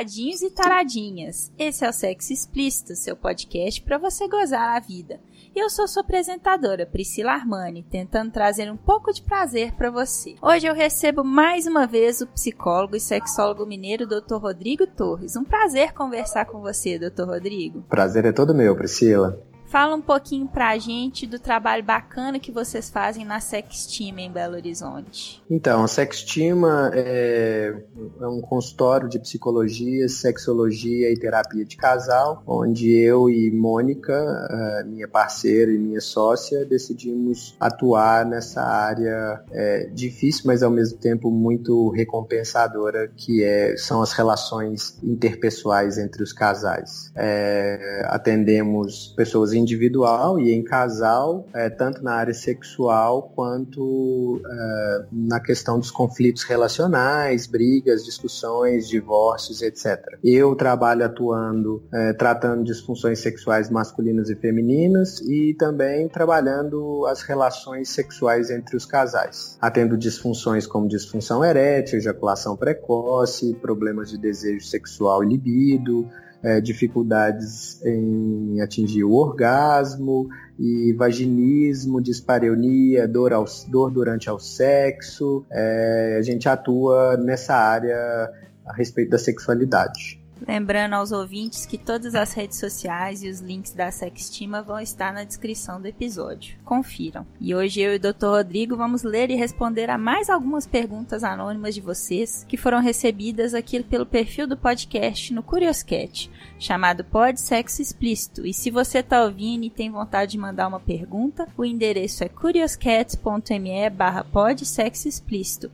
Taradinhos e taradinhas! Esse é o Sexo Explícito, seu podcast para você gozar a vida. Eu sou sua apresentadora, Priscila Armani, tentando trazer um pouco de prazer para você. Hoje eu recebo mais uma vez o psicólogo e sexólogo mineiro Dr. Rodrigo Torres. Um prazer conversar com você, Dr. Rodrigo. Prazer é todo meu, Priscila. Fala um pouquinho pra gente do trabalho bacana que vocês fazem na Sextima em Belo Horizonte. Então, a Sextima é, é um consultório de psicologia, sexologia e terapia de casal, onde eu e Mônica, minha parceira e minha sócia, decidimos atuar nessa área é, difícil, mas ao mesmo tempo muito recompensadora, que é, são as relações interpessoais entre os casais. É, atendemos pessoas individual e em casal, é, tanto na área sexual quanto é, na questão dos conflitos relacionais, brigas, discussões, divórcios, etc. Eu trabalho atuando, é, tratando disfunções sexuais masculinas e femininas e também trabalhando as relações sexuais entre os casais, atendo disfunções como disfunção erétil, ejaculação precoce, problemas de desejo sexual e libido, é, dificuldades em atingir o orgasmo e vaginismo, dispareunia, dor, ao, dor durante ao sexo. É, a gente atua nessa área a respeito da sexualidade. Lembrando aos ouvintes que todas as redes sociais e os links da Sextima vão estar na descrição do episódio. Confiram. E hoje eu e o Dr. Rodrigo vamos ler e responder a mais algumas perguntas anônimas de vocês que foram recebidas aqui pelo perfil do podcast no Curioscat, chamado Pod Sexo Explícito. E se você está ouvindo e tem vontade de mandar uma pergunta, o endereço é curioscat.me barra.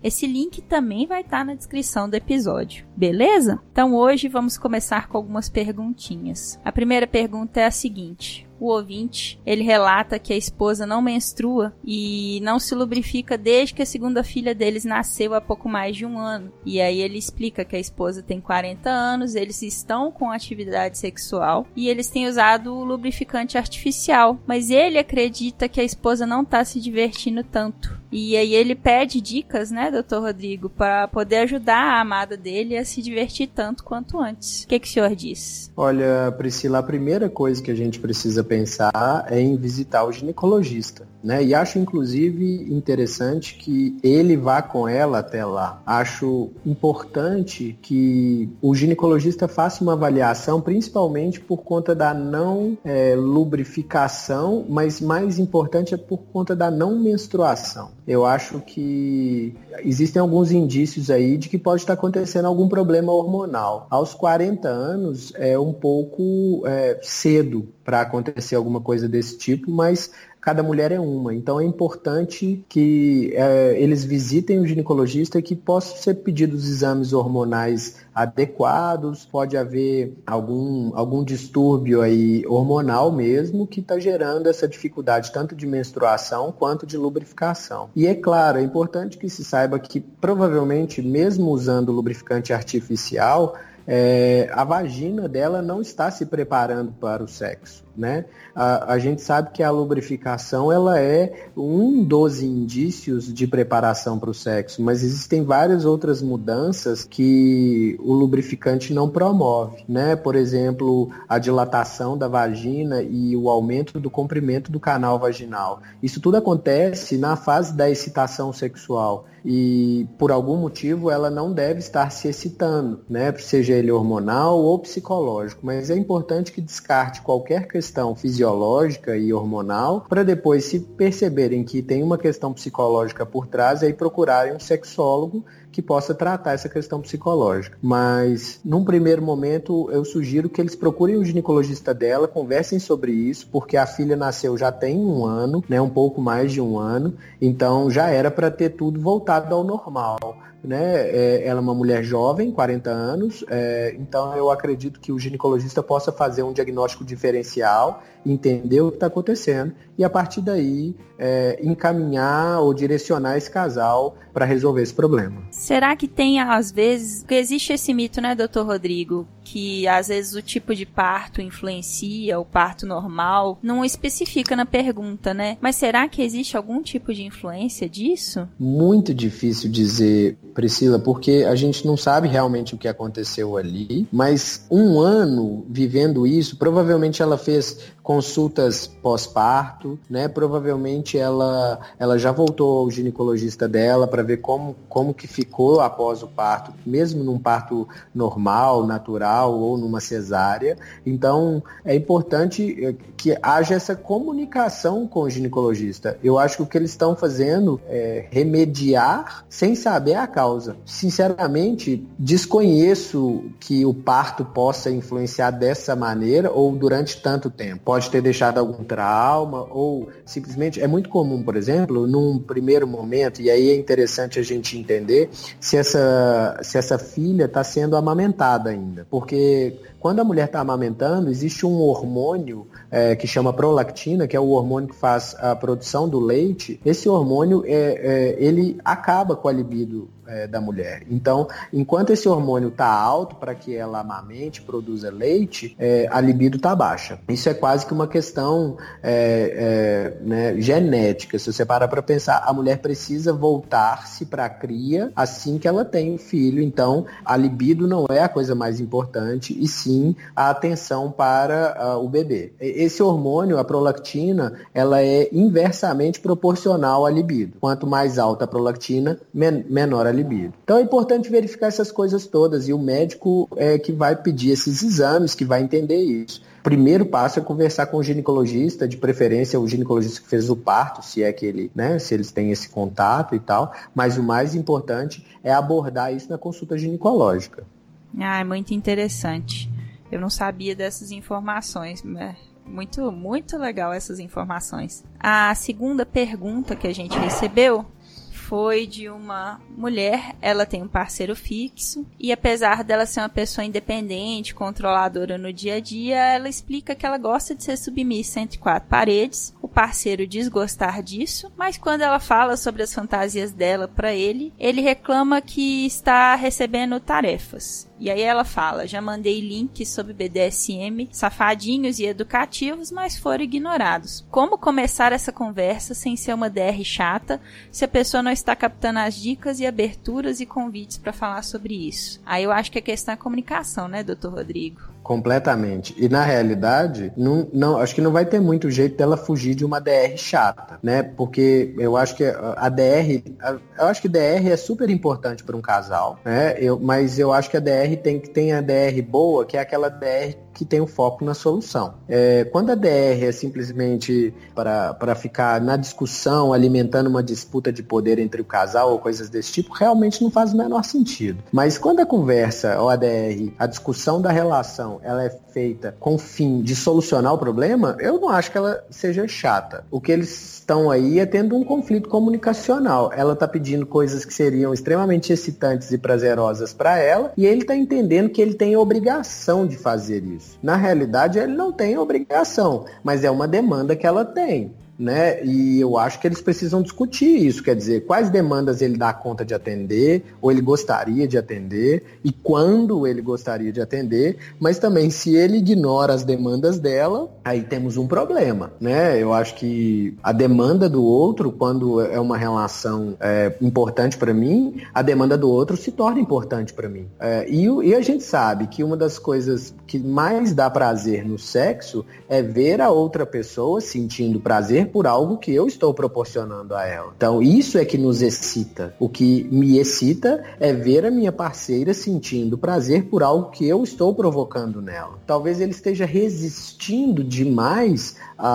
Esse link também vai estar na descrição do episódio. Beleza? Então hoje vamos começar com algumas perguntinhas. A primeira pergunta é a seguinte: o ouvinte, ele relata que a esposa não menstrua e não se lubrifica desde que a segunda filha deles nasceu há pouco mais de um ano. E aí ele explica que a esposa tem 40 anos, eles estão com atividade sexual e eles têm usado o lubrificante artificial, mas ele acredita que a esposa não está se divertindo tanto. E aí ele pede dicas, né, doutor Rodrigo, para poder ajudar a amada dele a se divertir tanto quanto antes. O que, que o senhor diz? Olha, Priscila, a primeira coisa que a gente precisa pensar é em visitar o ginecologista, né? E acho inclusive interessante que ele vá com ela até lá. Acho importante que o ginecologista faça uma avaliação, principalmente por conta da não é, lubrificação, mas mais importante é por conta da não menstruação. Eu acho que existem alguns indícios aí de que pode estar acontecendo algum problema hormonal. Aos 40 anos é um pouco é, cedo para acontecer alguma coisa desse tipo, mas cada mulher é uma. Então é importante que é, eles visitem o ginecologista e que possam ser pedidos exames hormonais adequados, pode haver algum, algum distúrbio aí hormonal mesmo que está gerando essa dificuldade tanto de menstruação quanto de lubrificação. E é claro, é importante que se saiba que provavelmente mesmo usando lubrificante artificial, é, a vagina dela não está se preparando para o sexo. Né? A, a, gente sabe que a lubrificação ela é um dos indícios de preparação para o sexo, mas existem várias outras mudanças que o lubrificante não promove, né? Por exemplo, a dilatação da vagina e o aumento do comprimento do canal vaginal. Isso tudo acontece na fase da excitação sexual e por algum motivo ela não deve estar se excitando, né? Seja ele hormonal ou psicológico, mas é importante que descarte qualquer questão fisiológica e hormonal para depois se perceberem que tem uma questão psicológica por trás aí procurarem um sexólogo que possa tratar essa questão psicológica. Mas, num primeiro momento, eu sugiro que eles procurem o ginecologista dela, conversem sobre isso, porque a filha nasceu já tem um ano, né, um pouco mais de um ano, então já era para ter tudo voltado ao normal né? É, ela é uma mulher jovem, 40 anos, é, então eu acredito que o ginecologista possa fazer um diagnóstico diferencial, entender o que está acontecendo e a partir daí é, encaminhar ou direcionar esse casal para resolver esse problema. Será que tem às vezes, porque existe esse mito, né, doutor Rodrigo, que às vezes o tipo de parto influencia o parto normal, não especifica na pergunta, né? Mas será que existe algum tipo de influência disso? Muito difícil dizer, Priscila, porque a gente não sabe realmente o que aconteceu ali, mas um ano vivendo isso, provavelmente ela fez consultas pós-parto, né? Provavelmente ela, ela já voltou ao ginecologista dela para ver como, como que ficou após o parto, mesmo num parto normal, natural ou numa cesárea. Então, é importante eh, que haja essa comunicação com o ginecologista. Eu acho que o que eles estão fazendo é remediar sem saber a causa. Sinceramente, desconheço que o parto possa influenciar dessa maneira ou durante tanto tempo pode ter deixado algum trauma ou simplesmente é muito comum, por exemplo, num primeiro momento, e aí é interessante a gente entender se essa, se essa filha está sendo amamentada ainda. Porque quando a mulher está amamentando, existe um hormônio é, que chama prolactina, que é o hormônio que faz a produção do leite. Esse hormônio é, é ele acaba com a libido é, da mulher. Então, enquanto esse hormônio está alto para que ela amamente, produza leite, é, a libido está baixa. Isso é quase que uma questão é, é né, genética. Se você parar para pensar, a mulher precisa voltar-se para a cria assim que ela tem o filho. Então, a libido não é a coisa mais importante, e sim a atenção para uh, o bebê. Esse hormônio, a prolactina, ela é inversamente proporcional à libido. Quanto mais alta a prolactina, men menor a libido. Então é importante verificar essas coisas todas e o médico é que vai pedir esses exames, que vai entender isso. Primeiro passo é conversar com o ginecologista, de preferência o ginecologista que fez o parto, se é que ele, né, se eles têm esse contato e tal, mas o mais importante é abordar isso na consulta ginecológica. Ah, é muito interessante. Eu não sabia dessas informações, né? Muito, muito legal essas informações. A segunda pergunta que a gente recebeu foi de uma mulher, ela tem um parceiro fixo e apesar dela ser uma pessoa independente, controladora no dia a dia, ela explica que ela gosta de ser submissa entre quatro paredes, o parceiro desgostar disso, mas quando ela fala sobre as fantasias dela para ele, ele reclama que está recebendo tarefas. E aí ela fala: já mandei links sobre BDSM, safadinhos e educativos, mas foram ignorados. Como começar essa conversa sem ser uma DR chata, se a pessoa não está captando as dicas e aberturas e convites para falar sobre isso? Aí eu acho que a questão é a comunicação, né, doutor Rodrigo? Completamente. E na realidade, não, não, acho que não vai ter muito jeito dela fugir de uma DR chata, né? Porque eu acho que a DR, eu acho que DR é super importante para um casal, né? Eu, mas eu acho que a DR tem que tem a DR boa, que é aquela DR que tem o foco na solução. É, quando a DR é simplesmente para ficar na discussão, alimentando uma disputa de poder entre o casal ou coisas desse tipo, realmente não faz o menor sentido. Mas quando a conversa, ou a DR, a discussão da relação, ela é feita com o fim de solucionar o problema, eu não acho que ela seja chata. O que eles estão aí é tendo um conflito comunicacional. Ela está pedindo coisas que seriam extremamente excitantes e prazerosas para ela, e ele está entendendo que ele tem obrigação de fazer isso. Na realidade, ele não tem obrigação, mas é uma demanda que ela tem né? E eu acho que eles precisam discutir isso, quer dizer, quais demandas ele dá conta de atender, ou ele gostaria de atender, e quando ele gostaria de atender, mas também se ele ignora as demandas dela, aí temos um problema, né? Eu acho que a demanda do outro, quando é uma relação é, importante para mim, a demanda do outro se torna importante para mim. É, e, e a gente sabe que uma das coisas que mais dá prazer no sexo é ver a outra pessoa sentindo prazer por algo que eu estou proporcionando a ela. Então, isso é que nos excita. O que me excita é ver a minha parceira sentindo prazer por algo que eu estou provocando nela. Talvez ele esteja resistindo demais à,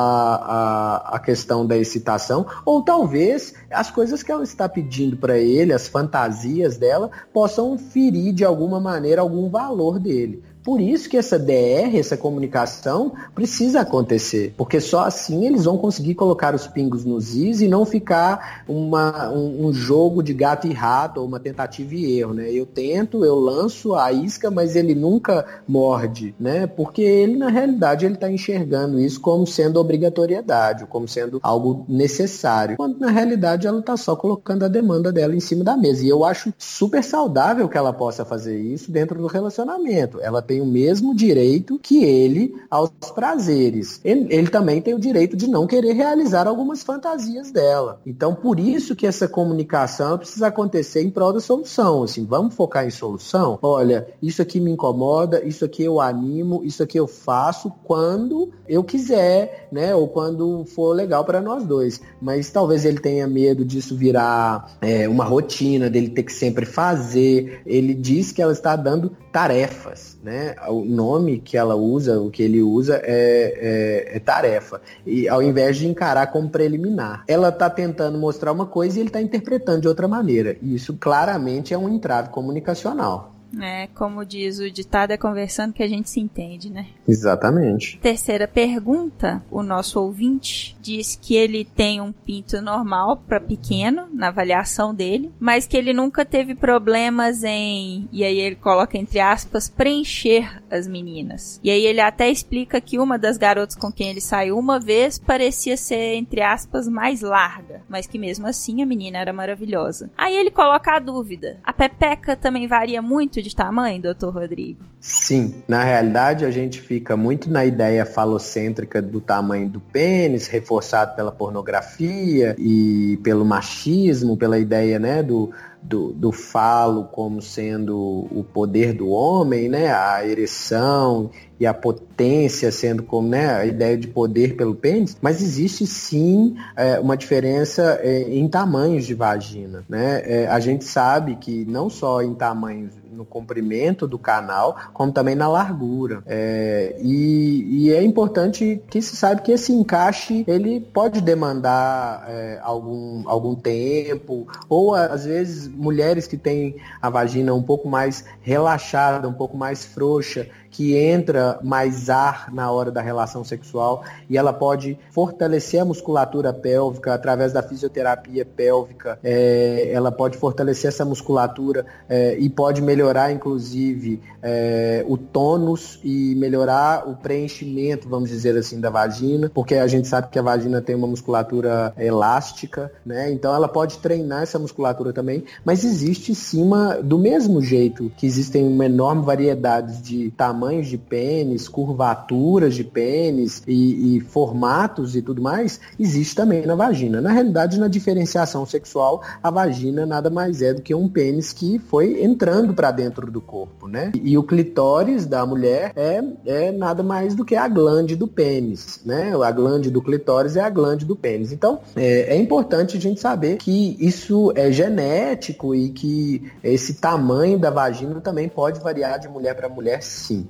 à, à questão da excitação, ou talvez as coisas que ela está pedindo para ele, as fantasias dela, possam ferir de alguma maneira algum valor dele. Por isso que essa DR, essa comunicação, precisa acontecer. Porque só assim eles vão conseguir colocar os pingos nos is e não ficar uma, um, um jogo de gato e rato ou uma tentativa e erro, né? Eu tento, eu lanço a isca, mas ele nunca morde, né? Porque ele, na realidade, ele está enxergando isso como sendo obrigatoriedade, como sendo algo necessário. Quando, na realidade, ela está só colocando a demanda dela em cima da mesa. E eu acho super saudável que ela possa fazer isso dentro do relacionamento. Ela tem o mesmo direito que ele aos prazeres. Ele, ele, também tem o direito de não querer realizar algumas fantasias dela. Então, por isso que essa comunicação precisa acontecer em prol da solução. Assim, vamos focar em solução? Olha, isso aqui me incomoda, isso aqui eu animo, isso aqui eu faço quando eu quiser, né? Ou quando for legal para nós dois. Mas talvez ele tenha medo disso virar é, uma rotina, dele ter que sempre fazer. Ele diz que ela está dando tarefas, né? O nome que ela usa, o que ele usa é, é, é tarefa. E ao invés de encarar como preliminar. Ela está tentando mostrar uma coisa e ele está interpretando de outra maneira. E isso claramente é um entrave comunicacional. É, como diz o ditado, é conversando que a gente se entende, né? Exatamente. Terceira pergunta, o nosso ouvinte diz que ele tem um pinto normal para pequeno na avaliação dele, mas que ele nunca teve problemas em, e aí ele coloca entre aspas, preencher as meninas. E aí ele até explica que uma das garotas com quem ele saiu uma vez parecia ser entre aspas mais larga, mas que mesmo assim a menina era maravilhosa. Aí ele coloca a dúvida: a pepeca também varia muito de tamanho, doutor Rodrigo? Sim, na realidade a gente fica muito na ideia falocêntrica do tamanho do pênis, reforçado pela pornografia e pelo machismo, pela ideia né, do, do, do falo como sendo o poder do homem, né, a ereção e a potência sendo como né, a ideia de poder pelo pênis, mas existe sim é, uma diferença é, em tamanhos de vagina. Né? É, a gente sabe que não só em tamanhos no comprimento do canal, como também na largura. É, e, e, é importante que se saiba que esse encaixe ele pode demandar é, algum, algum tempo, ou às vezes mulheres que têm a vagina um pouco mais relaxada, um pouco mais frouxa, que entra mais ar na hora da relação sexual e ela pode fortalecer a musculatura pélvica através da fisioterapia pélvica. É, ela pode fortalecer essa musculatura é, e pode melhorar, inclusive, é, o tônus e melhorar o preenchimento, vamos dizer assim, da vagina, porque a gente sabe que a vagina tem uma musculatura elástica, né? Então ela pode treinar essa musculatura também, mas existe cima do mesmo jeito que existem uma enorme variedade de tamanhos tamanhos de pênis, curvaturas de pênis e, e, formatos e tudo mais, existe também na vagina. Na realidade, na diferenciação sexual, a vagina nada mais é do que um pênis que foi entrando para dentro do corpo, né? E, e, o clitóris da mulher é, é nada mais do que a glande do pênis, né? A glande do clitóris é a glande do pênis. Então, é, é importante a gente saber que isso é genético e que esse tamanho da vagina também pode variar de mulher para mulher, sim.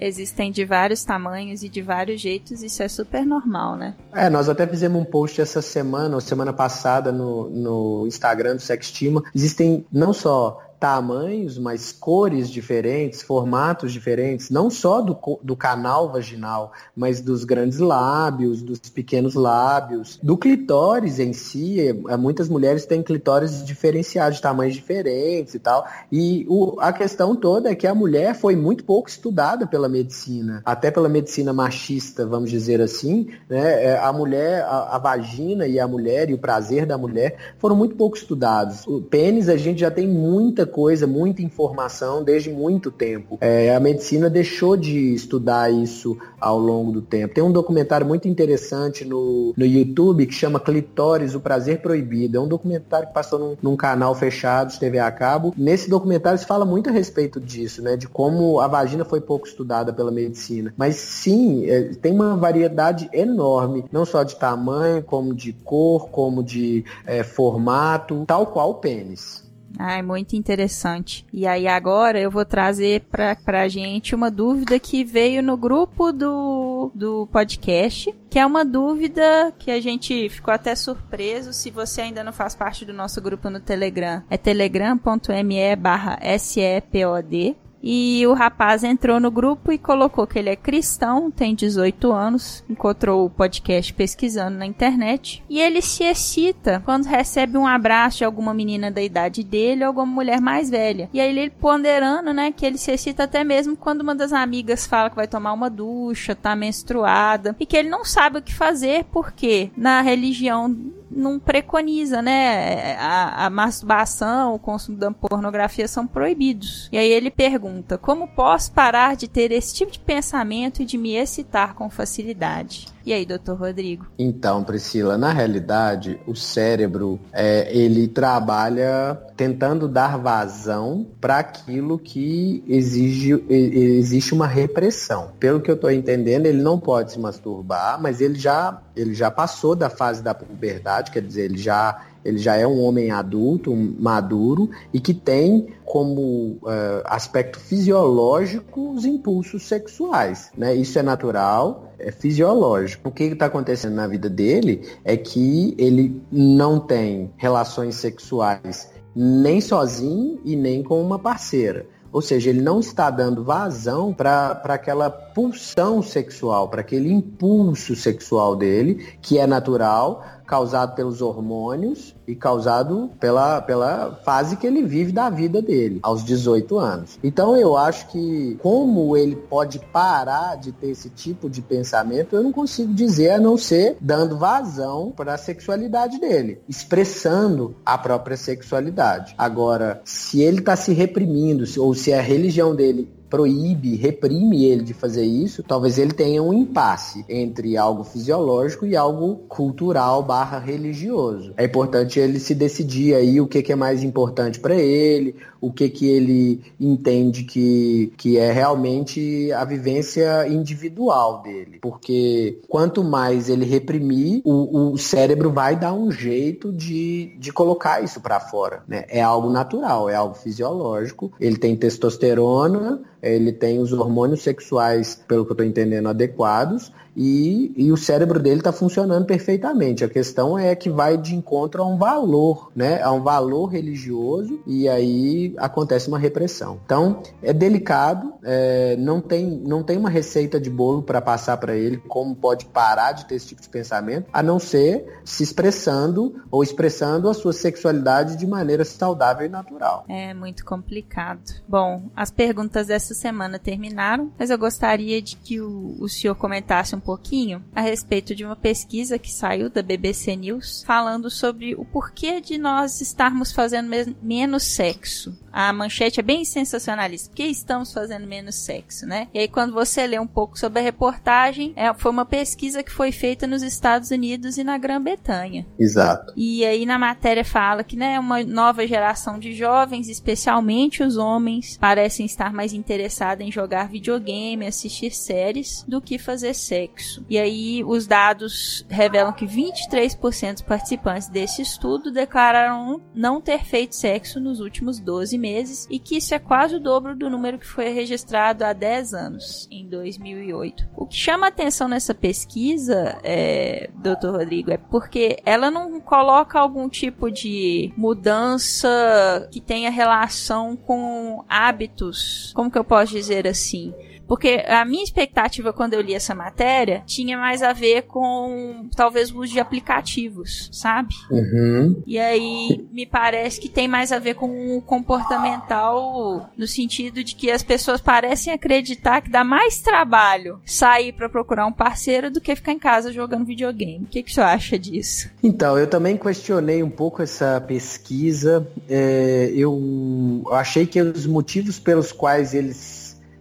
Existem de vários tamanhos e de vários jeitos, isso é super normal, né? É, nós até fizemos um post essa semana, ou semana passada, no, no Instagram do Sextima. Existem não só tamanhos, mas cores diferentes, formatos diferentes, não só do, do canal vaginal, mas dos grandes lábios, dos pequenos lábios, do clitóris em si. É, muitas mulheres têm clitóris diferenciados, de tamanhos diferentes e tal. E o, a questão toda é que a mulher foi muito pouco estudada pela medicina, até pela medicina machista, vamos dizer assim. Né? É, a mulher, a, a vagina e a mulher e o prazer da mulher foram muito pouco estudados. O pênis a gente já tem muita coisa, muita informação desde muito tempo. É, a medicina deixou de estudar isso ao longo do tempo. Tem um documentário muito interessante no, no YouTube que chama Clitóris, o Prazer Proibido. É um documentário que passou num, num canal fechado de TV a cabo. Nesse documentário se fala muito a respeito disso, né? De como a vagina foi pouco estudada pela medicina. Mas sim, é, tem uma variedade enorme, não só de tamanho, como de cor, como de é, formato, tal qual o pênis. Ai, muito interessante. E aí agora eu vou trazer pra, pra gente uma dúvida que veio no grupo do, do podcast, que é uma dúvida que a gente ficou até surpreso se você ainda não faz parte do nosso grupo no Telegram. É telegram.me barra SEPOD E o rapaz entrou no grupo e colocou que ele é cristão, tem 18 anos, encontrou o podcast pesquisando na internet. E ele se excita quando recebe um abraço de alguma menina da idade dele ou alguma mulher mais velha. E aí ele ponderando, né, que ele se excita até mesmo quando uma das amigas fala que vai tomar uma ducha, tá menstruada, e que ele não sabe o que fazer porque na religião não preconiza, né? A, a, masturbação, o consumo da pornografia são proibidos. E aí ele pergunta: como posso parar de ter esse tipo de pensamento e de me excitar com facilidade? E aí, doutor Rodrigo? Então, Priscila, na realidade, o cérebro é, ele trabalha tentando dar vazão para aquilo que exige existe uma repressão. Pelo que eu estou entendendo, ele não pode se masturbar, mas ele já ele já passou da fase da puberdade, quer dizer, ele já ele já é um homem adulto, um maduro e que tem como uh, aspecto fisiológico os impulsos sexuais, né? Isso é natural, é fisiológico. O que está acontecendo na vida dele é que ele não tem relações sexuais nem sozinho e nem com uma parceira. Ou seja, ele não está dando vazão para aquela pulsão sexual, para aquele impulso sexual dele, que é natural, causado pelos hormônios e causado pela, pela fase que ele vive da vida dele, aos 18 anos. Então eu acho que como ele pode parar de ter esse tipo de pensamento, eu não consigo dizer a não ser dando vazão para a sexualidade dele, expressando a própria sexualidade. Agora, se ele está se reprimindo, ou se a religião dele proíbe, reprime ele de fazer isso, talvez ele tenha um impasse entre algo fisiológico e algo cultural barra religioso. É importante ele se decidir aí o que, que é mais importante para ele, o que, que ele entende que, que é realmente a vivência individual dele. Porque quanto mais ele reprimir, o, o cérebro vai dar um jeito de, de colocar isso para fora. Né? É algo natural, é algo fisiológico. Ele tem testosterona, ele tem os hormônios sexuais, pelo que eu estou entendendo, adequados, e, e o cérebro dele está funcionando perfeitamente. A questão é que vai de encontro a um valor, né? A um valor religioso, e aí acontece uma repressão. Então, é delicado, é, não, tem, não tem uma receita de bolo para passar para ele como pode parar de ter esse tipo de pensamento, a não ser se expressando ou expressando a sua sexualidade de maneira saudável e natural. É muito complicado. Bom, as perguntas dessa semana terminaram, mas eu gostaria de que o, o senhor comentasse um pouquinho a respeito de uma pesquisa que saiu da BBC News falando sobre o porquê de nós estarmos fazendo menos sexo. A manchete é bem sensacionalista. Por que estamos fazendo menos sexo, né? E aí, quando você lê um pouco sobre a reportagem, é, foi uma pesquisa que foi feita nos Estados Unidos e na Grã-Bretanha. Exato. E aí, na matéria, fala que, né, uma nova geração de jovens, especialmente os homens, parecem estar mais interessados em jogar videogame, assistir séries, do que fazer sexo. E aí, os dados revelam que 23% dos participantes desse estudo declararam não ter feito sexo nos últimos 12 meses e que isso é quase o dobro do número que foi registrado há 10 anos, em 2008. O que chama atenção nessa pesquisa, é, Dr. Rodrigo, é porque ela não coloca algum tipo de mudança que tenha relação com hábitos, como que eu posso dizer assim? Porque a minha expectativa quando eu li essa matéria tinha mais a ver com talvez o uso de aplicativos, sabe? Uhum. E aí me parece que tem mais a ver com o comportamental no sentido de que as pessoas parecem acreditar que dá mais trabalho sair para procurar um parceiro do que ficar em casa jogando videogame. O que, que você acha disso? Então, eu também questionei um pouco essa pesquisa. É, eu achei que os motivos pelos quais eles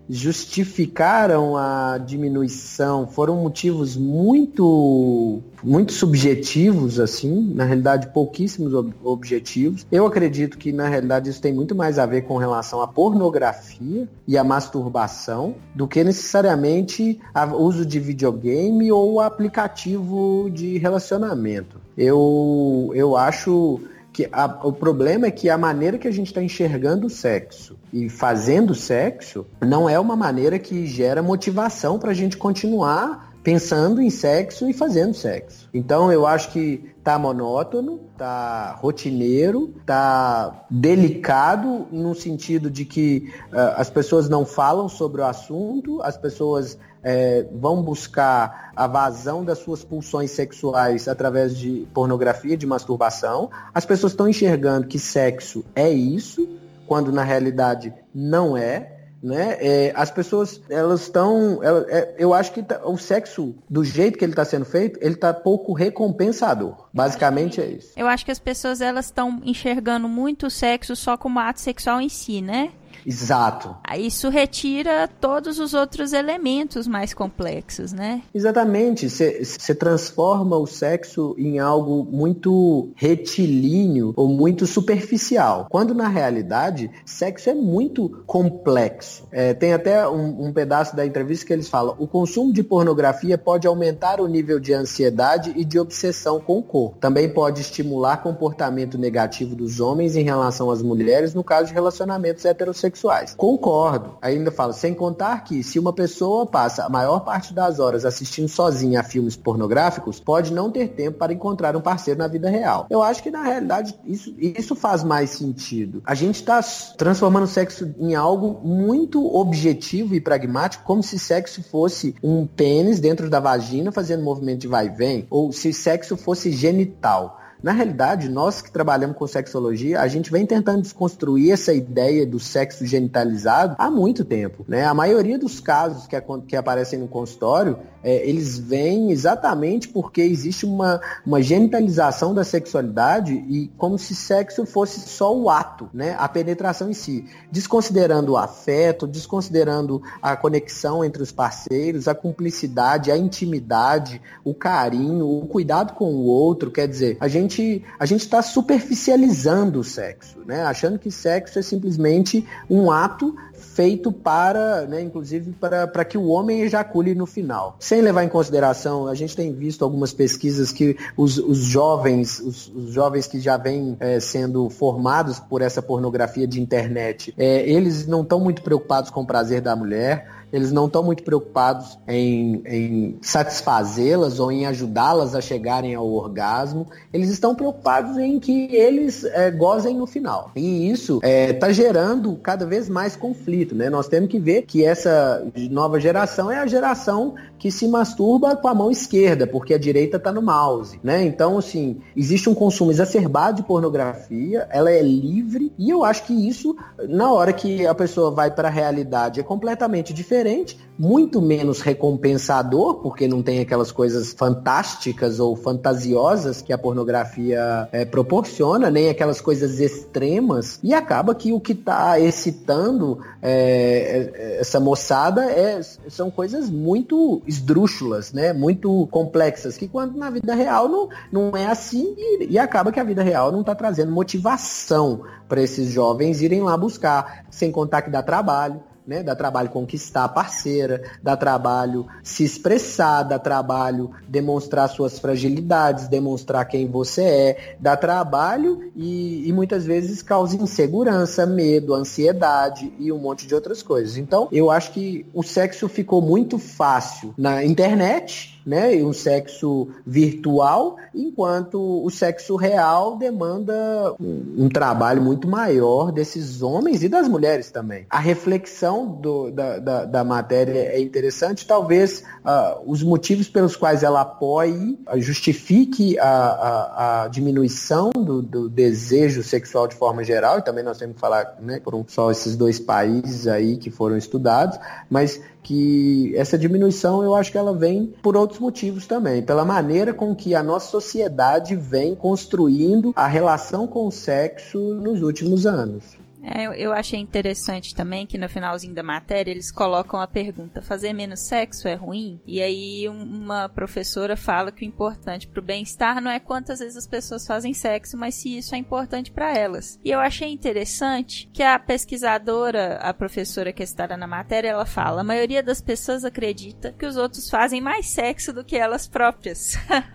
justificaram a diminuição foram motivos muito muito subjetivos assim, na realidade pouquíssimos ob objetivos. Eu acredito que na realidade isso tem muito mais a ver com relação à pornografia e à masturbação do que necessariamente o uso de videogame ou aplicativo de relacionamento. Eu eu acho que a, o problema é que a maneira que a gente está enxergando o sexo e fazendo sexo não é uma maneira que gera motivação para a gente continuar pensando em sexo e fazendo sexo. Então eu acho que tá monótono, tá rotineiro, tá delicado no sentido de que uh, as pessoas não falam sobre o assunto, as pessoas é, vão buscar a vazão das suas pulsões sexuais através de pornografia, de masturbação. As pessoas estão enxergando que sexo é isso, quando na realidade não é né? É, as pessoas elas estão, é, eu acho que tá, o sexo do jeito que ele está sendo feito, ele está pouco recompensador. Basicamente é isso. Eu acho que as pessoas elas estão enxergando muito o sexo só como ato sexual em si, né? Exato. Isso retira todos os outros elementos mais complexos, né? Exatamente. Você transforma o sexo em algo muito retilíneo ou muito superficial. Quando na realidade, sexo é muito complexo. É, tem até um, um pedaço da entrevista que eles falam: o consumo de pornografia pode aumentar o nível de ansiedade e de obsessão com o corpo. Também pode estimular comportamento negativo dos homens em relação às mulheres no caso de relacionamentos heterossexuais sexuais. Concordo. Ainda falo, sem contar que se uma pessoa passa a maior parte das horas assistindo sozinha a filmes pornográficos, pode não ter tempo para encontrar um parceiro na vida real. Eu acho que na realidade isso, isso faz mais sentido. A gente está transformando o sexo em algo muito objetivo e pragmático, como se sexo fosse um pênis dentro da vagina fazendo movimento de vai e vem, ou se sexo fosse genital. Na realidade, nós que trabalhamos com sexologia, a gente vem tentando desconstruir essa ideia do sexo genitalizado há muito tempo. Né? A maioria dos casos que, que aparecem no consultório, é, eles vêm exatamente porque existe uma, uma genitalização da sexualidade e como se sexo fosse só o ato, né? a penetração em si. Desconsiderando o afeto, desconsiderando a conexão entre os parceiros, a cumplicidade, a intimidade, o carinho, o cuidado com o outro. Quer dizer, a gente gente a gente está superficializando o sexo, né? Achando que sexo é simplesmente um ato feito para, né, inclusive para, que o homem ejacule no final. Sem levar em consideração, a gente tem visto algumas pesquisas que os, os jovens, os, os, jovens que já vêm é, sendo formados por essa pornografia de internet, é, eles não estão muito preocupados com o prazer da mulher eles não estão muito preocupados em, em satisfazê-las ou em ajudá-las a chegarem ao orgasmo. Eles estão preocupados em que eles é, gozem no final. E isso está é, tá gerando cada vez mais conflito. Né? Nós temos que ver que essa nova geração é a geração que se masturba com a mão esquerda, porque a direita está no mouse. Né? Então, assim, existe um consumo exacerbado de pornografia, ela é livre, e eu acho que isso, na hora que a pessoa vai para a realidade, é completamente diferente diferente, muito menos recompensador, porque não tem aquelas coisas fantásticas ou fantasiosas que a pornografia é, proporciona, nem aquelas coisas extremas, e acaba que o que está excitando é, é, essa moçada é, são coisas muito esdrúxulas, né? muito complexas, que quando na vida real não, não é assim, e, e acaba que a vida real não está trazendo motivação para esses jovens irem lá buscar, sem contar que dá trabalho né? Dá trabalho conquistar a parceira, dá trabalho se expressar, dá trabalho demonstrar suas fragilidades, demonstrar quem você é, dá trabalho e, e muitas vezes causa insegurança, medo, ansiedade e um monte de outras coisas. Então, eu acho que o sexo ficou muito fácil na internet né, um sexo virtual, enquanto o sexo real demanda um, um, trabalho muito maior desses homens e das mulheres também. A reflexão do, da, da, da, matéria é interessante, talvez uh, os motivos pelos quais ela apoie, justifique a, a, a diminuição do, do, desejo sexual de forma geral, e também nós temos que falar né, por um, só esses dois países aí que foram estudados, mas que essa diminuição eu acho que ela vem por outros motivos também, pela maneira com que a nossa sociedade vem construindo a relação com o sexo nos últimos anos. É, eu achei interessante também que no finalzinho da matéria eles colocam a pergunta: fazer menos sexo é ruim? E aí uma professora fala que o importante para o bem-estar não é quantas vezes as pessoas fazem sexo, mas se isso é importante para elas. E eu achei interessante que a pesquisadora, a professora que está na matéria, ela fala: a maioria das pessoas acredita que os outros fazem mais sexo do que elas próprias.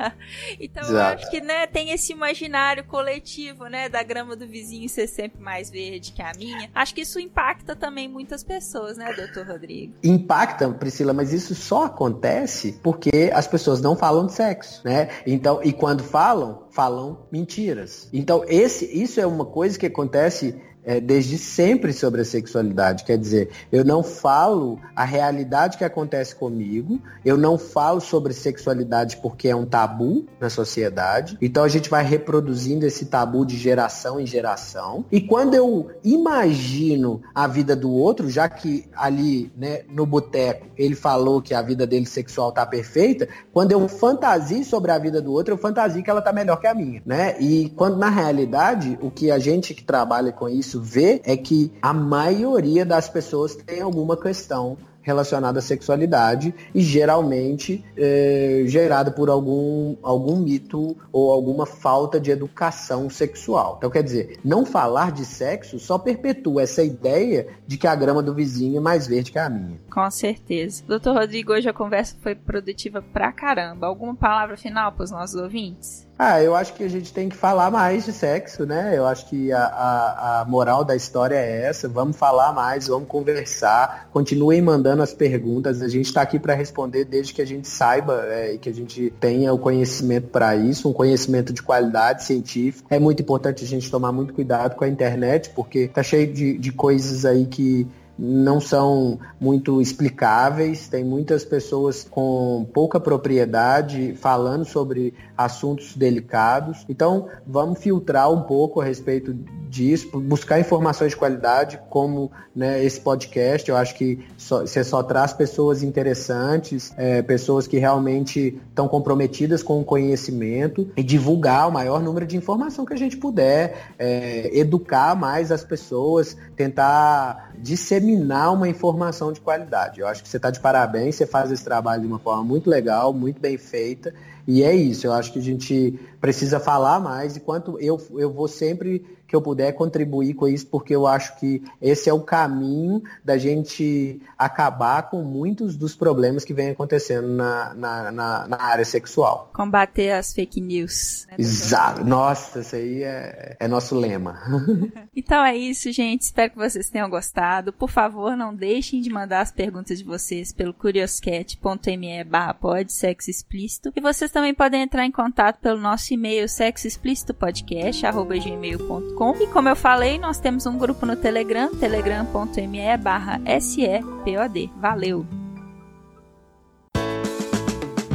então Exato. eu acho que né, tem esse imaginário coletivo, né, da grama do vizinho ser sempre mais verde, que que a minha. Acho que isso impacta também muitas pessoas, né, doutor Rodrigo? Impacta, Priscila, mas isso só acontece porque as pessoas não falam de sexo, né? Então, e quando falam, falam mentiras. Então, esse, isso é uma coisa que acontece é, desde sempre sobre a sexualidade. Quer dizer, eu não falo a realidade que acontece comigo, eu não falo sobre sexualidade porque é um tabu na sociedade. Então a gente vai reproduzindo esse tabu de geração em geração. E quando eu imagino a vida do outro, já que ali né, no boteco ele falou que a vida dele sexual tá perfeita, quando eu fantasio sobre a vida do outro, eu fantasio que ela tá melhor que a minha, né? E quando na realidade o que a gente que trabalha com isso vê é que a maioria das pessoas tem alguma questão relacionada à sexualidade e geralmente é, gerada por algum, algum mito ou alguma falta de educação sexual. Então, quer dizer, não falar de sexo só perpetua essa ideia de que a grama do vizinho é mais verde que a minha. Com certeza. Doutor Rodrigo, hoje a conversa foi produtiva pra caramba. Alguma palavra final para os nossos ouvintes? Ah, eu acho que a gente tem que falar mais de sexo, né? Eu acho que a, a, a, moral da história é essa. Vamos falar mais, vamos conversar. Continuem mandando as perguntas. A gente está aqui para responder desde que a gente saiba é, e que a gente tenha o conhecimento para isso, um conhecimento de qualidade científica. É muito importante a gente tomar muito cuidado com a internet, porque tá cheio de, de coisas aí que não são muito explicáveis, tem muitas pessoas com pouca propriedade falando sobre assuntos delicados. Então, vamos filtrar um pouco a respeito disso, buscar informações de qualidade, como né, esse podcast. Eu acho que só, você só traz pessoas interessantes, é, pessoas que realmente estão comprometidas com o conhecimento e divulgar o maior número de informação que a gente puder, é, educar mais as pessoas, tentar disseminar uma informação de qualidade. Eu acho que você está de parabéns, você faz esse trabalho de uma forma muito legal, muito bem feita. E é isso, eu acho que a gente precisa falar mais, enquanto eu, eu vou sempre que eu puder contribuir com isso, porque eu acho que esse é o caminho da gente acabar com muitos dos problemas que vem acontecendo na, na, na, na área sexual. Combater as fake news. Né, Exato. Nossa, isso aí é, é nosso lema. então é isso, gente. Espero que vocês tenham gostado. Por favor, não deixem de mandar as perguntas de vocês pelo curioscat.me barra sexo explícito. E vocês também podem entrar em contato pelo nosso e-mail sexoexplicitopodcast.gmail.com e como eu falei, nós temos um grupo no Telegram, telegram.me barra SEPOD. Valeu!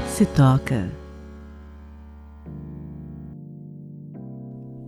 Se toca.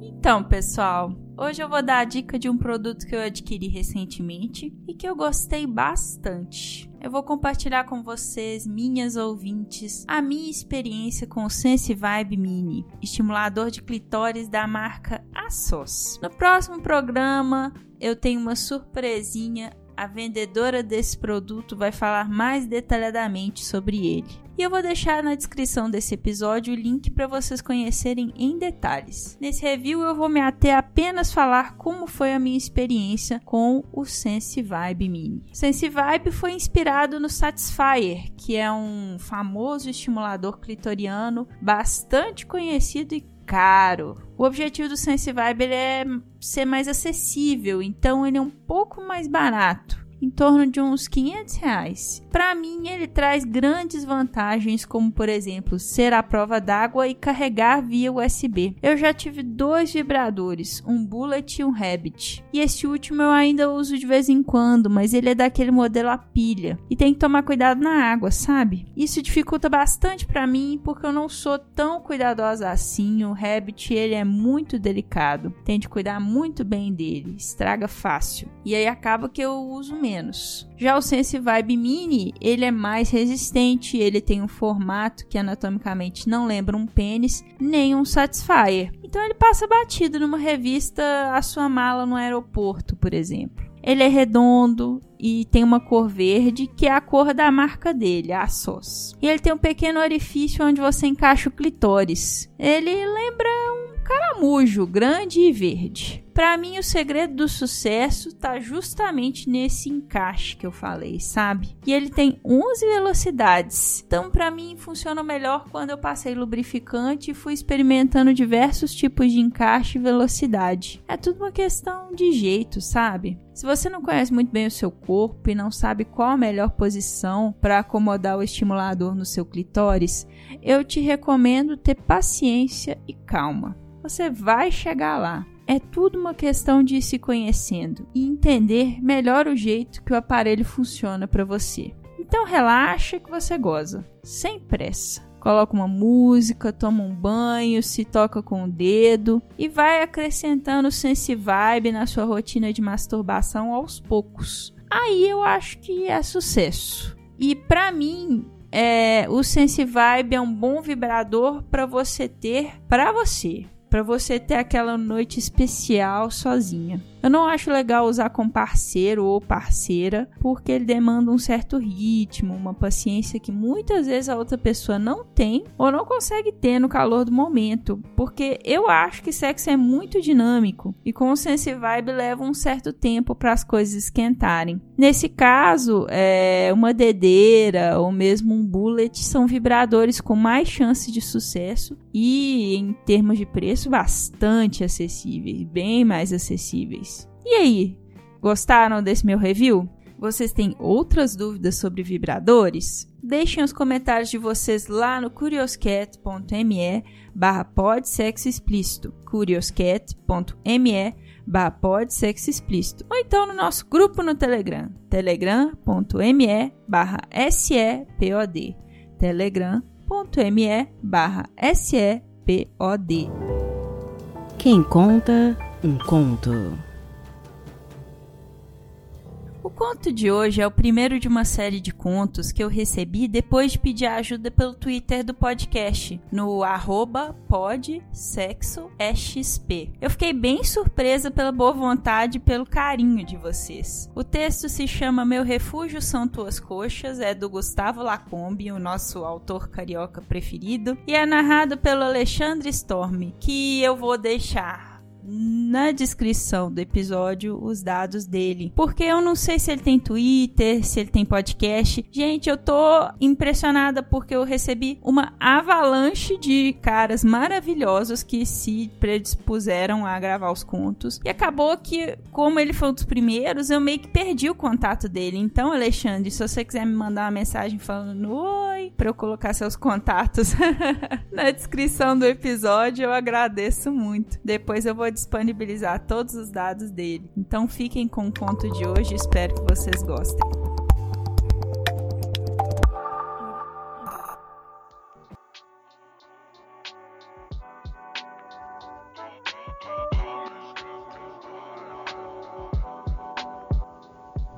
Então, pessoal, hoje eu vou dar a dica de um produto que eu adquiri recentemente e que eu gostei bastante. Eu vou compartilhar com vocês, minhas ouvintes, a minha experiência com o Sense Vibe Mini, estimulador de clitóris da marca Assos. No próximo programa, eu tenho uma surpresinha a vendedora desse produto vai falar mais detalhadamente sobre ele. E eu vou deixar na descrição desse episódio o link para vocês conhecerem em detalhes. Nesse review eu vou me ater apenas falar como foi a minha experiência com o Sense Vibe Mini. Sense Vibe foi inspirado no Satisfyer, que é um famoso estimulador clitoriano bastante conhecido e caro. O objetivo do Sense Vibe é ser mais acessível, então ele é um pouco mais barato em torno de uns 500 reais. Para mim, ele traz grandes vantagens, como por exemplo, ser à prova d'água e carregar via USB. Eu já tive dois vibradores, um Bullet e um Rabbit. E esse último eu ainda uso de vez em quando, mas ele é daquele modelo a pilha. E tem que tomar cuidado na água, sabe? Isso dificulta bastante para mim, porque eu não sou tão cuidadosa assim. O Rabbit, ele é muito delicado. Tem de cuidar muito bem dele, estraga fácil. E aí acaba que eu uso menos menos. Já o Sense Vibe Mini, ele é mais resistente, ele tem um formato que anatomicamente não lembra um pênis, nem um Satisfyer. Então ele passa batido numa revista a sua mala no aeroporto, por exemplo. Ele é redondo e tem uma cor verde, que é a cor da marca dele, a SOS. E ele tem um pequeno orifício onde você encaixa o clitóris. Ele lembra um caramujo grande e verde. Para mim o segredo do sucesso tá justamente nesse encaixe que eu falei, sabe? E ele tem 11 velocidades. Então para mim funciona melhor quando eu passei lubrificante e fui experimentando diversos tipos de encaixe e velocidade. É tudo uma questão de jeito, sabe? Se você não conhece muito bem o seu corpo e não sabe qual a melhor posição para acomodar o estimulador no seu clitóris, eu te recomendo ter paciência e calma. Você vai chegar lá. É tudo uma questão de ir se conhecendo e entender melhor o jeito que o aparelho funciona para você. Então relaxa que você goza, sem pressa. Coloca uma música, toma um banho, se toca com o dedo e vai acrescentando sense vibe na sua rotina de masturbação aos poucos. Aí eu acho que é sucesso. E para mim, é, o Sense Vibe é um bom vibrador para você ter para você para você ter aquela noite especial sozinha. Eu não acho legal usar com parceiro ou parceira, porque ele demanda um certo ritmo, uma paciência que muitas vezes a outra pessoa não tem ou não consegue ter no calor do momento, porque eu acho que sexo é muito dinâmico e com o Sense Vibe leva um certo tempo para as coisas esquentarem. Nesse caso, é, uma dedeira ou mesmo um bullet são vibradores com mais chance de sucesso e, em termos de preço, bastante acessíveis, bem mais acessíveis. E aí, gostaram desse meu review? Vocês têm outras dúvidas sobre vibradores? Deixem os comentários de vocês lá no curioscat.me barra explícito. curioscat.me barra explícito. Ou então no nosso grupo no Telegram. telegram.me barra sepod telegram.me barra sepod Quem conta um conto o conto de hoje é o primeiro de uma série de contos que eu recebi depois de pedir ajuda pelo Twitter do podcast, no arroba podsexoexp. Eu fiquei bem surpresa pela boa vontade e pelo carinho de vocês. O texto se chama Meu Refúgio São Tuas Coxas, é do Gustavo Lacombe, o nosso autor carioca preferido, e é narrado pelo Alexandre Storm, que eu vou deixar na descrição do episódio os dados dele. Porque eu não sei se ele tem Twitter, se ele tem podcast. Gente, eu tô impressionada porque eu recebi uma avalanche de caras maravilhosos que se predispuseram a gravar os contos. E acabou que, como ele foi um dos primeiros, eu meio que perdi o contato dele. Então, Alexandre, se você quiser me mandar uma mensagem falando oi, pra eu colocar seus contatos na descrição do episódio, eu agradeço muito. Depois eu vou disponibilizar todos os dados dele. Então fiquem com o conto de hoje, espero que vocês gostem.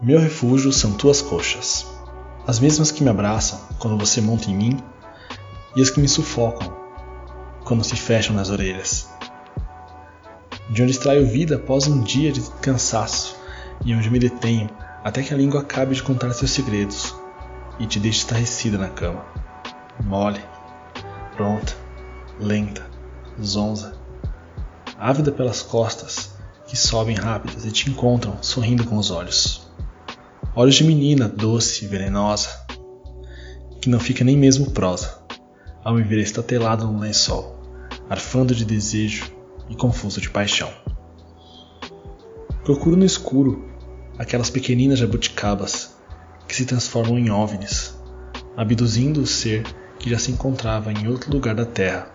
Meu refúgio são tuas coxas, as mesmas que me abraçam quando você monta em mim e as que me sufocam quando se fecham nas orelhas de onde extraio vida após um dia de cansaço e onde me detenho até que a língua acabe de contar seus segredos e te deixe estarrecida na cama, mole, pronta, lenta, zonza, ávida pelas costas que sobem rápidas e te encontram sorrindo com os olhos. Olhos de menina doce e venenosa, que não fica nem mesmo prosa, ao me ver estatelado no lençol, arfando de desejo e confuso de paixão. Procuro no escuro aquelas pequeninas jabuticabas que se transformam em OVNIs, abduzindo o ser que já se encontrava em outro lugar da Terra,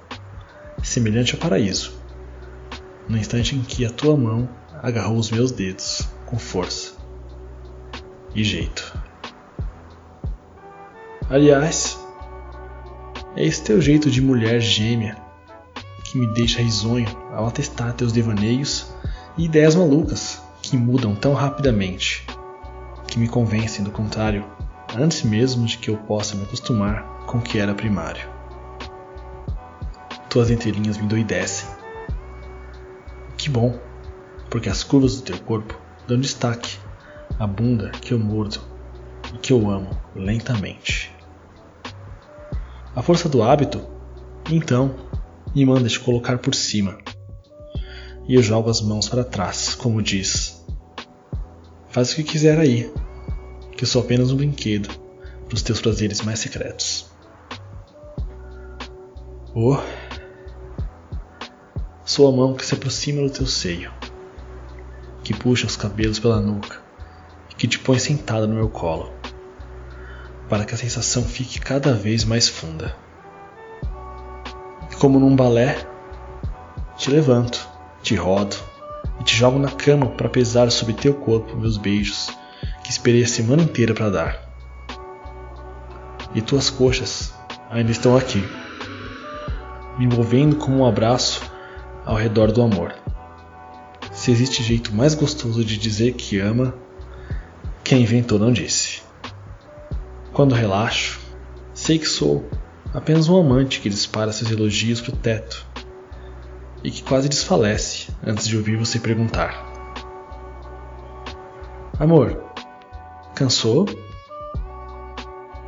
semelhante ao paraíso, no instante em que a tua mão agarrou os meus dedos com força e jeito. Aliás, é esse teu jeito de mulher gêmea que me deixa risonho ao atestar teus devaneios e ideias malucas que mudam tão rapidamente, que me convencem do contrário, antes mesmo de que eu possa me acostumar com o que era primário. Tuas entrelinhas me doidecem. Que bom, porque as curvas do teu corpo dão destaque à bunda que eu mordo e que eu amo lentamente. A força do hábito, então, me manda te colocar por cima. e eu jogo as mãos para trás, como diz: Faz o que quiser aí, que eu sou apenas um brinquedo para os teus prazeres mais secretos. Oh, sou a mão que se aproxima do teu seio, que puxa os cabelos pela nuca e que te põe sentada no meu colo, para que a sensação fique cada vez mais funda. Como num balé, te levanto, te rodo e te jogo na cama para pesar sobre teu corpo meus beijos que esperei a semana inteira para dar. E tuas coxas ainda estão aqui, me envolvendo como um abraço ao redor do amor. Se existe jeito mais gostoso de dizer que ama, quem inventou não disse. Quando relaxo, sei que sou apenas um amante que dispara seus elogios pro teto e que quase desfalece antes de ouvir você perguntar: Amor, cansou?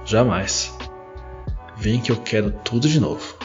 Jamais. Vem que eu quero tudo de novo.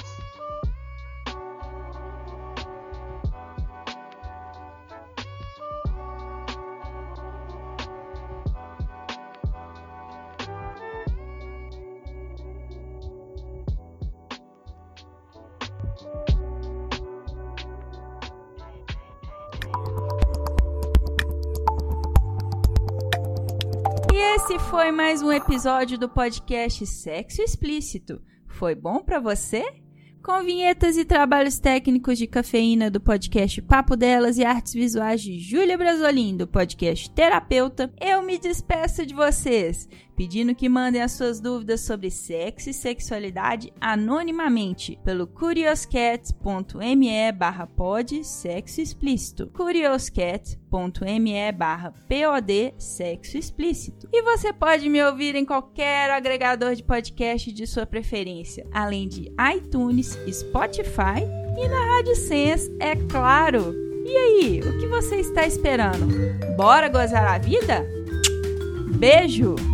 Episódio do podcast Sexo Explícito. Foi bom para você? Com vinhetas e trabalhos técnicos de cafeína do podcast Papo Delas e artes visuais de Júlia Brasolim do podcast Terapeuta, eu me despeço de vocês pedindo que mandem as suas dúvidas sobre sexo e sexualidade anonimamente pelo curioscat.me barra pod sexo explícito curioscat.me barra pod sexo explícito e você pode me ouvir em qualquer agregador de podcast de sua preferência, além de iTunes, Spotify e na Rádio Sense, é claro! E aí, o que você está esperando? Bora gozar a vida? Beijo!